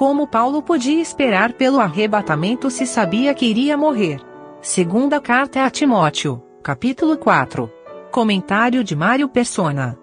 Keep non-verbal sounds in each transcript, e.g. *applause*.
como Paulo podia esperar pelo arrebatamento se sabia que iria morrer. Segunda carta a Timóteo, capítulo 4. Comentário de Mário Persona.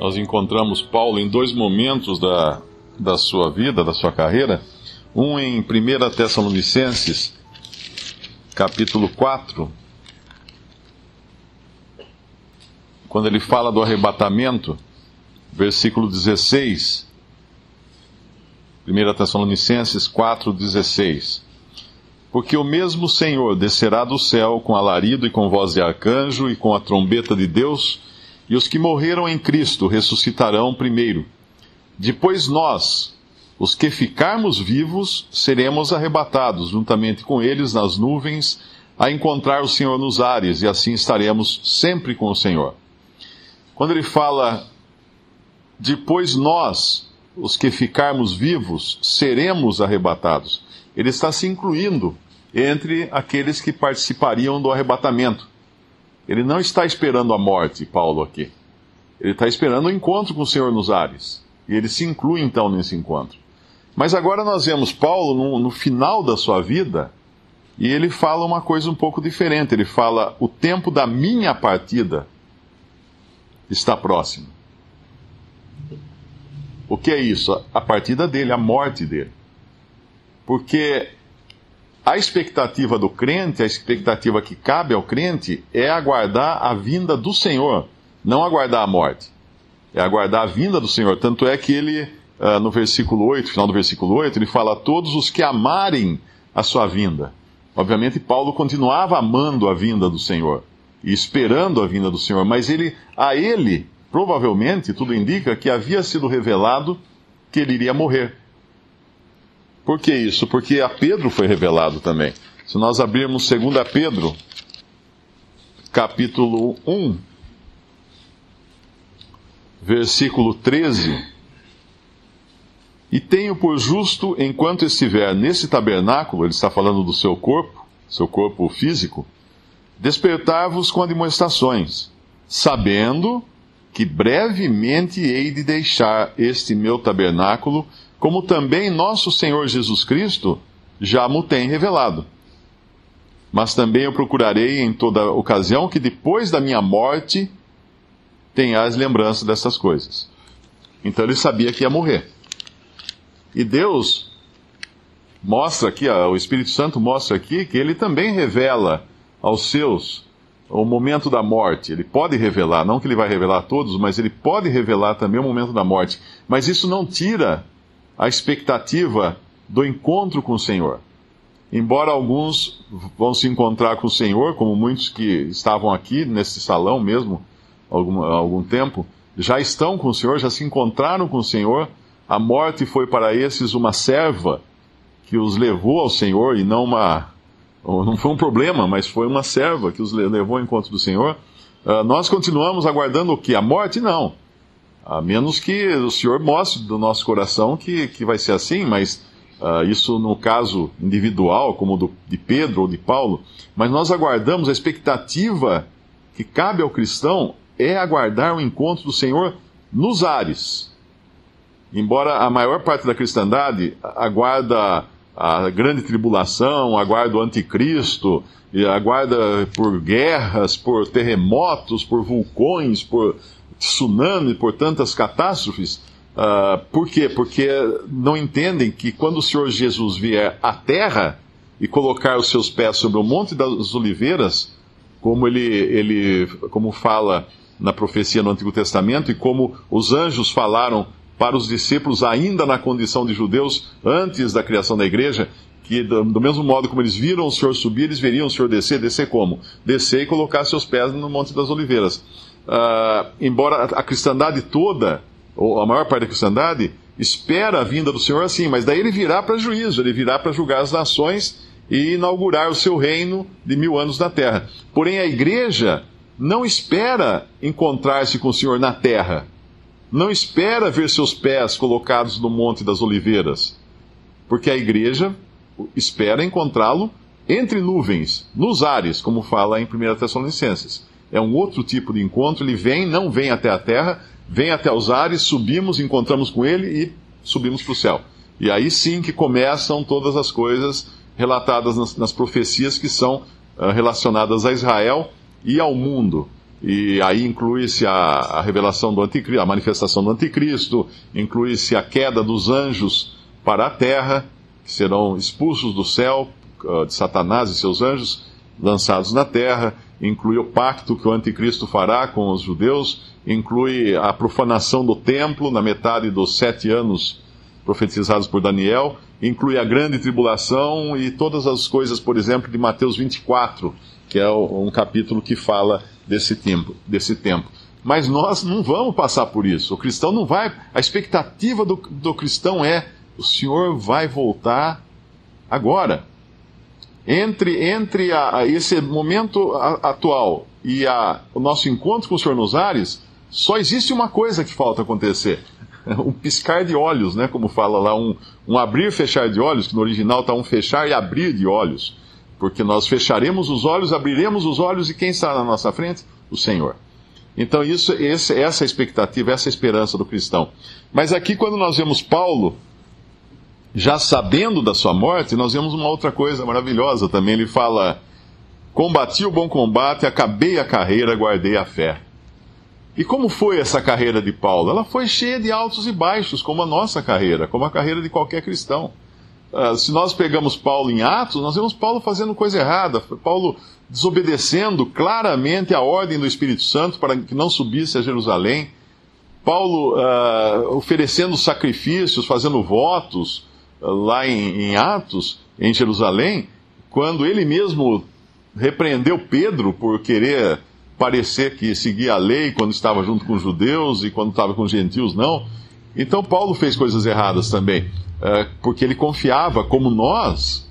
Nós encontramos Paulo em dois momentos da, da sua vida, da sua carreira. Um em 1 Tessalonicenses, capítulo 4, quando ele fala do arrebatamento, versículo 16. 1 Tessalonicenses 4,16 Porque o mesmo Senhor descerá do céu com alarido e com voz de arcanjo e com a trombeta de Deus, e os que morreram em Cristo ressuscitarão primeiro. Depois nós, os que ficarmos vivos, seremos arrebatados juntamente com eles nas nuvens, a encontrar o Senhor nos ares, e assim estaremos sempre com o Senhor. Quando ele fala, depois nós, os que ficarmos vivos, seremos arrebatados, ele está se incluindo entre aqueles que participariam do arrebatamento. Ele não está esperando a morte, Paulo, aqui. Ele está esperando o encontro com o Senhor nos ares. E ele se inclui então nesse encontro. Mas agora nós vemos Paulo no, no final da sua vida e ele fala uma coisa um pouco diferente. Ele fala: o tempo da minha partida está próximo. O que é isso? A partida dele, a morte dele. Porque a expectativa do crente, a expectativa que cabe ao crente, é aguardar a vinda do Senhor, não aguardar a morte. É aguardar a vinda do Senhor. Tanto é que ele, ah, no versículo 8, final do versículo 8, ele fala: todos os que amarem a sua vinda. Obviamente, Paulo continuava amando a vinda do Senhor e esperando a vinda do Senhor, mas ele, a ele, provavelmente, tudo indica que havia sido revelado que ele iria morrer. Por que isso? Porque a Pedro foi revelado também. Se nós abrirmos 2 Pedro, capítulo 1, versículo 13. E tenho por justo, enquanto estiver nesse tabernáculo, ele está falando do seu corpo, seu corpo físico, despertar-vos com admoestações, sabendo que brevemente hei de deixar este meu tabernáculo, como também nosso Senhor Jesus Cristo já mo tem revelado. Mas também eu procurarei em toda ocasião que depois da minha morte tenhas lembrança dessas coisas. Então ele sabia que ia morrer. E Deus mostra aqui, o Espírito Santo mostra aqui que ele também revela aos seus o momento da morte. Ele pode revelar, não que ele vai revelar a todos, mas ele pode revelar também o momento da morte. Mas isso não tira a expectativa do encontro com o Senhor. Embora alguns vão se encontrar com o Senhor, como muitos que estavam aqui nesse salão mesmo algum, algum tempo, já estão com o Senhor, já se encontraram com o Senhor. A morte foi para esses uma serva que os levou ao Senhor e não uma não foi um problema, mas foi uma serva que os levou ao encontro do Senhor. Uh, nós continuamos aguardando o que? A morte? Não. A menos que o Senhor mostre do nosso coração que, que vai ser assim, mas uh, isso no caso individual, como do, de Pedro ou de Paulo. Mas nós aguardamos, a expectativa que cabe ao cristão é aguardar o encontro do Senhor nos ares. Embora a maior parte da cristandade aguarda a grande tribulação, aguarda o anticristo, e aguarda por guerras, por terremotos, por vulcões, por tsunami, por tantas catástrofes. Uh, por quê? Porque não entendem que quando o Senhor Jesus vier à terra e colocar os seus pés sobre o Monte das Oliveiras, como ele, ele como fala na profecia no Antigo Testamento e como os anjos falaram para os discípulos, ainda na condição de judeus, antes da criação da igreja, que do, mesmo modo como eles viram o Senhor subir, eles veriam o Senhor descer. Descer como? Descer e colocar seus pés no Monte das Oliveiras. Uh, embora a cristandade toda, ou a maior parte da cristandade, espera a vinda do Senhor assim, mas daí ele virá para juízo, ele virá para julgar as nações e inaugurar o seu reino de mil anos na terra. Porém, a igreja não espera encontrar-se com o Senhor na terra não espera ver seus pés colocados no Monte das Oliveiras, porque a igreja espera encontrá-lo entre nuvens, nos ares, como fala em 1 Tessalonicenses. É um outro tipo de encontro, ele vem, não vem até a terra, vem até os ares, subimos, encontramos com ele e subimos para o céu. E aí sim que começam todas as coisas relatadas nas, nas profecias que são uh, relacionadas a Israel e ao mundo. E aí inclui-se a, a, revelação do anticristo, a manifestação do anticristo, inclui-se a queda dos anjos para a terra, que serão expulsos do céu uh, de Satanás e seus anjos, lançados na terra, inclui o pacto que o anticristo fará com os judeus, inclui a profanação do templo na metade dos sete anos profetizados por Daniel, inclui a grande tribulação e todas as coisas, por exemplo, de Mateus 24, que é um capítulo que fala desse tempo. Desse tempo. Mas nós não vamos passar por isso. O cristão não vai. A expectativa do, do cristão é: o Senhor vai voltar agora. Entre, entre a, a esse momento a, atual e a, o nosso encontro com o Senhor nos ares, só existe uma coisa que falta acontecer: *laughs* um piscar de olhos, né? Como fala lá, um, um abrir e fechar de olhos, que no original está um fechar e abrir de olhos. Porque nós fecharemos os olhos, abriremos os olhos e quem está na nossa frente? O Senhor. Então, isso, esse, essa é expectativa, essa é esperança do cristão. Mas aqui, quando nós vemos Paulo, já sabendo da sua morte, nós vemos uma outra coisa maravilhosa também. Ele fala: Combati o bom combate, acabei a carreira, guardei a fé. E como foi essa carreira de Paulo? Ela foi cheia de altos e baixos, como a nossa carreira, como a carreira de qualquer cristão. Uh, se nós pegamos Paulo em Atos, nós vemos Paulo fazendo coisa errada, Paulo desobedecendo claramente a ordem do Espírito Santo para que não subisse a Jerusalém, Paulo uh, oferecendo sacrifícios, fazendo votos uh, lá em, em Atos, em Jerusalém, quando ele mesmo repreendeu Pedro por querer parecer que seguia a lei quando estava junto com os judeus e quando estava com os gentios, não. Então Paulo fez coisas erradas também, é, porque ele confiava, como nós,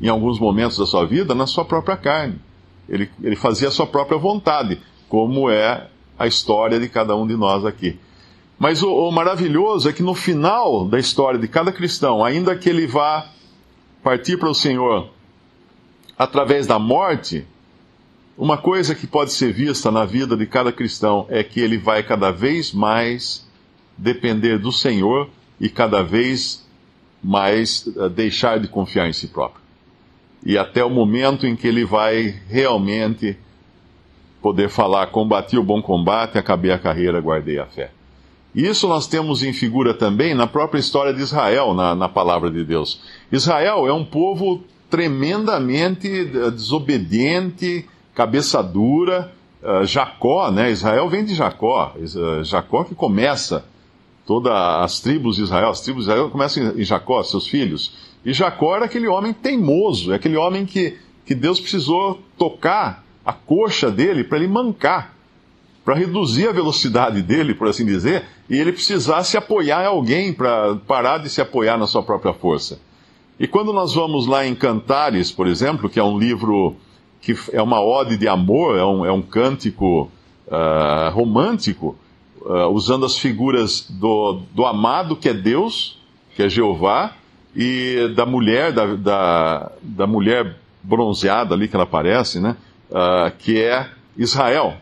em alguns momentos da sua vida, na sua própria carne. Ele, ele fazia a sua própria vontade, como é a história de cada um de nós aqui. Mas o, o maravilhoso é que no final da história de cada cristão, ainda que ele vá partir para o Senhor através da morte, uma coisa que pode ser vista na vida de cada cristão é que ele vai cada vez mais depender do Senhor e cada vez mais eh, deixar de confiar em si próprio. E até o momento em que ele vai realmente poder falar: combati o bom combate, acabei a carreira, guardei a fé. Isso nós temos em figura também na própria história de Israel, na, na palavra de Deus. Israel é um povo tremendamente eh, desobediente, cabeça dura. Uh, Jacó, né? Israel vem de Jacó. Jacó que começa todas as tribos de Israel, as tribos de Israel começam em Jacó, seus filhos. E Jacó era aquele homem teimoso, é aquele homem que, que Deus precisou tocar a coxa dele para ele mancar, para reduzir a velocidade dele, por assim dizer, e ele precisasse apoiar alguém para parar de se apoiar na sua própria força. E quando nós vamos lá em Cantares, por exemplo, que é um livro que é uma ode de amor, é um, é um cântico uh, romântico, uh, usando as figuras do, do amado, que é Deus, que é Jeová, e da mulher, da, da, da mulher bronzeada ali que ela aparece, né? Uh, que é Israel.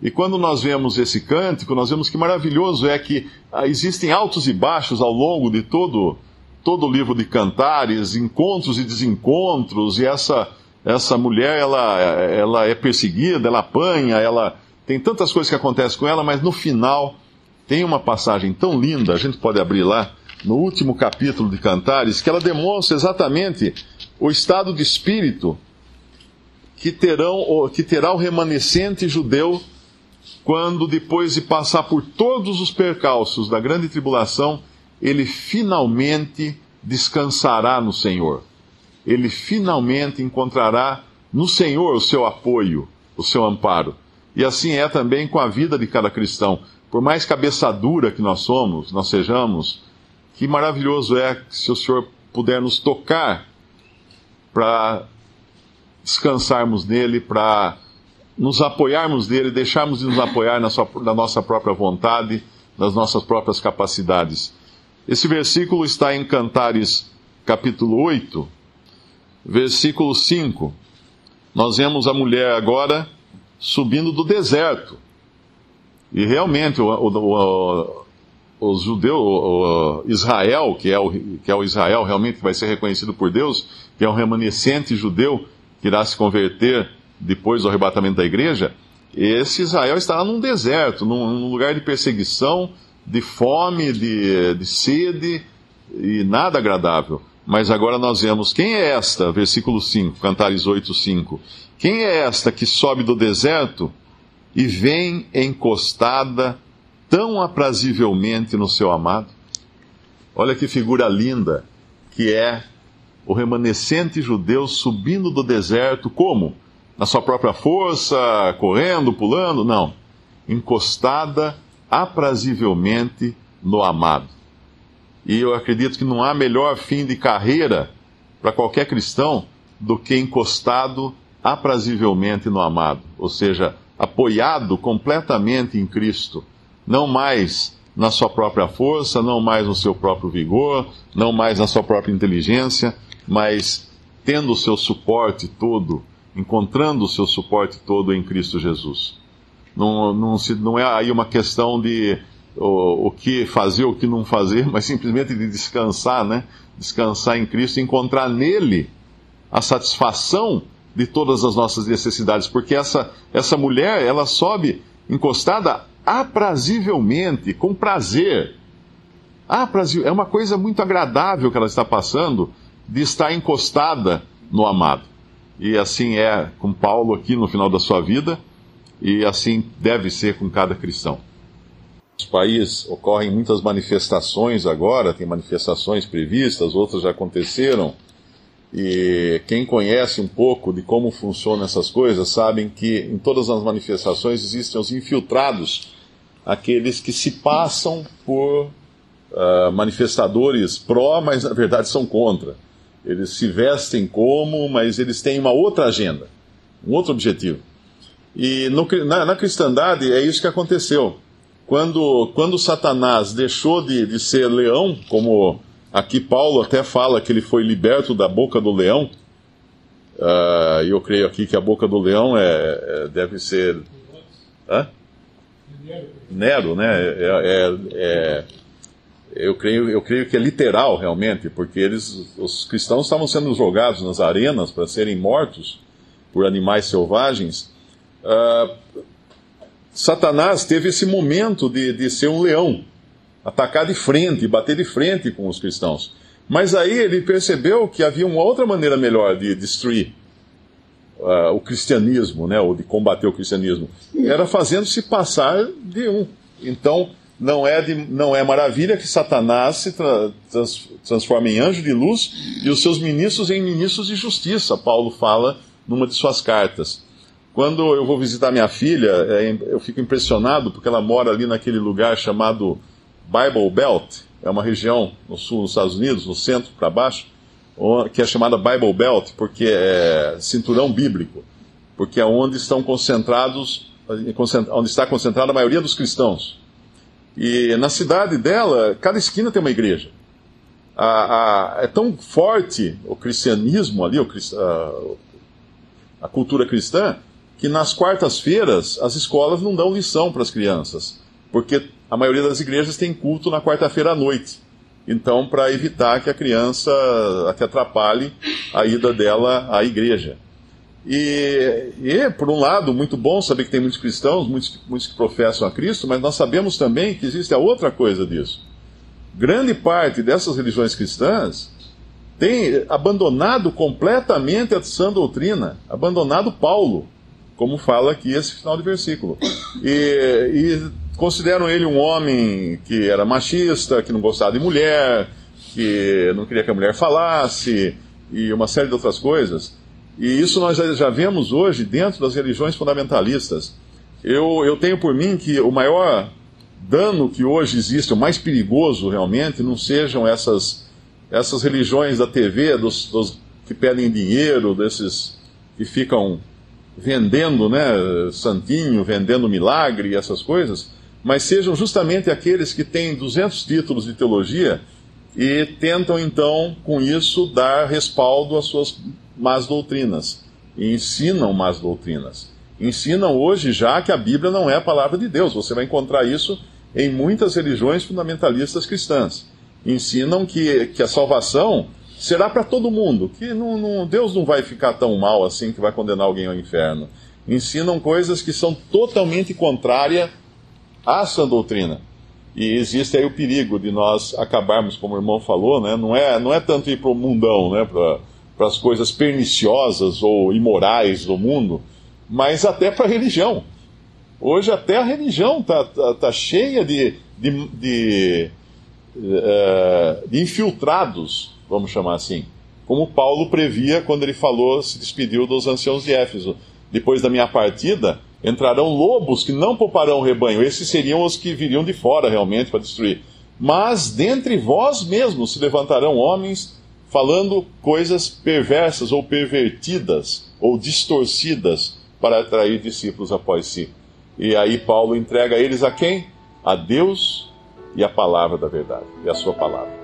E quando nós vemos esse cântico, nós vemos que maravilhoso é que existem altos e baixos ao longo de todo, todo o livro de cantares, encontros e desencontros, e essa, essa mulher ela, ela é perseguida, ela apanha, ela tem tantas coisas que acontecem com ela, mas no final tem uma passagem tão linda, a gente pode abrir lá, no último capítulo de Cantares, que ela demonstra exatamente o estado de espírito que, terão, que terá o remanescente judeu quando, depois de passar por todos os percalços da grande tribulação, ele finalmente descansará no Senhor ele finalmente encontrará no Senhor o seu apoio, o seu amparo. E assim é também com a vida de cada cristão. Por mais cabeça dura que nós somos, nós sejamos, que maravilhoso é se o Senhor puder nos tocar para descansarmos nele, para nos apoiarmos nele, deixarmos de nos apoiar na, sua, na nossa própria vontade, nas nossas próprias capacidades. Esse versículo está em Cantares, capítulo 8, versículo 5, nós vemos a mulher agora subindo do deserto. E realmente, o, o, o, o, Israel, que é, o, que é o Israel realmente que vai ser reconhecido por Deus, que é um remanescente judeu que irá se converter depois do arrebatamento da igreja, esse Israel estará num deserto, num, num lugar de perseguição, de fome, de, de sede e nada agradável. Mas agora nós vemos quem é esta, versículo 5, Cantares 8, 5. Quem é esta que sobe do deserto e vem encostada tão aprazivelmente no seu amado? Olha que figura linda que é o remanescente judeu subindo do deserto, como? Na sua própria força, correndo, pulando? Não. Encostada aprazivelmente no amado. E eu acredito que não há melhor fim de carreira para qualquer cristão do que encostado aprazivelmente no amado, ou seja, apoiado completamente em Cristo, não mais na sua própria força, não mais no seu próprio vigor, não mais na sua própria inteligência, mas tendo o seu suporte todo, encontrando o seu suporte todo em Cristo Jesus. Não, não, não é aí uma questão de o, o que fazer, o que não fazer, mas simplesmente de descansar, né? Descansar em Cristo, encontrar nele a satisfação de todas as nossas necessidades, porque essa, essa mulher, ela sobe encostada aprazivelmente, com prazer. Aprazível, é uma coisa muito agradável que ela está passando de estar encostada no amado. E assim é com Paulo aqui no final da sua vida, e assim deve ser com cada cristão. Nos países ocorrem muitas manifestações agora, tem manifestações previstas, outras já aconteceram. E quem conhece um pouco de como funcionam essas coisas, sabem que em todas as manifestações existem os infiltrados, aqueles que se passam por uh, manifestadores pró, mas na verdade são contra. Eles se vestem como, mas eles têm uma outra agenda, um outro objetivo. E no, na, na cristandade é isso que aconteceu. Quando, quando Satanás deixou de, de ser leão, como aqui Paulo até fala que ele foi liberto da boca do leão, uh, eu creio aqui que a boca do leão é, é deve ser. Hã? Nero, né? É, é, é, eu, creio, eu creio que é literal realmente, porque eles, os cristãos estavam sendo jogados nas arenas para serem mortos por animais selvagens. Uh, Satanás teve esse momento de, de ser um leão, atacar de frente, bater de frente com os cristãos. Mas aí ele percebeu que havia uma outra maneira melhor de destruir uh, o cristianismo, né, ou de combater o cristianismo. Era fazendo-se passar de um. Então, não é, de, não é maravilha que Satanás se tra, trans, transforme em anjo de luz e os seus ministros em ministros de justiça, Paulo fala numa de suas cartas. Quando eu vou visitar minha filha, é, eu fico impressionado porque ela mora ali naquele lugar chamado Bible Belt, é uma região no sul dos Estados Unidos, no centro para baixo, que é chamada Bible Belt, porque é cinturão bíblico, porque é onde estão concentrados, onde está concentrada a maioria dos cristãos. E na cidade dela, cada esquina tem uma igreja. A, a, é tão forte o cristianismo ali, o, a, a cultura cristã, que nas quartas-feiras as escolas não dão lição para as crianças, porque a maioria das igrejas tem culto na quarta-feira à noite. Então, para evitar que a criança que atrapalhe a ida dela à igreja. E, e, por um lado, muito bom saber que tem muitos cristãos, muitos, muitos que professam a Cristo, mas nós sabemos também que existe a outra coisa disso. Grande parte dessas religiões cristãs tem abandonado completamente a sã doutrina, abandonado Paulo como fala aqui esse final de versículo. E, e consideram ele um homem que era machista, que não gostava de mulher, que não queria que a mulher falasse, e uma série de outras coisas. E isso nós já, vemos hoje dentro das religiões fundamentalistas. Eu, eu tenho por mim que o maior dano que hoje existe, o mais perigoso realmente, não sejam essas, essas religiões da TV, dos, dos que pedem dinheiro, desses que ficam vendendo né, santinho, vendendo milagre e essas coisas, mas sejam justamente aqueles que têm 200 títulos de teologia e tentam então, com isso, dar respaldo às suas más doutrinas e ensinam más doutrinas. ensinam hoje já que a Bíblia não é a palavra de Deus. Você vai encontrar isso em muitas religiões fundamentalistas cristãs. Ensinam que, que a salvação será para todo mundo, que não, não, Deus não vai ficar tão mal assim que vai condenar alguém ao inferno. Ensinam coisas que são totalmente contrárias à sã doutrina. E existe aí o perigo de nós acabarmos, como o irmão falou, né? não, é, não é tanto ir para o mundão, né? para as coisas perniciosas ou imorais do mundo, mas até para a religião. Hoje até a religião está tá, tá cheia de, de, de, uh, de infiltrados, vamos chamar assim. Como Paulo previa quando ele falou, se despediu dos anciãos de Éfeso. Depois da minha partida, entrarão lobos que não pouparão o rebanho. Esses seriam os que viriam de fora realmente para destruir. Mas dentre vós mesmos se levantarão homens falando coisas perversas ou pervertidas ou distorcidas para atrair discípulos após si. E aí Paulo entrega eles a quem? A Deus e a palavra da verdade, e a sua palavra.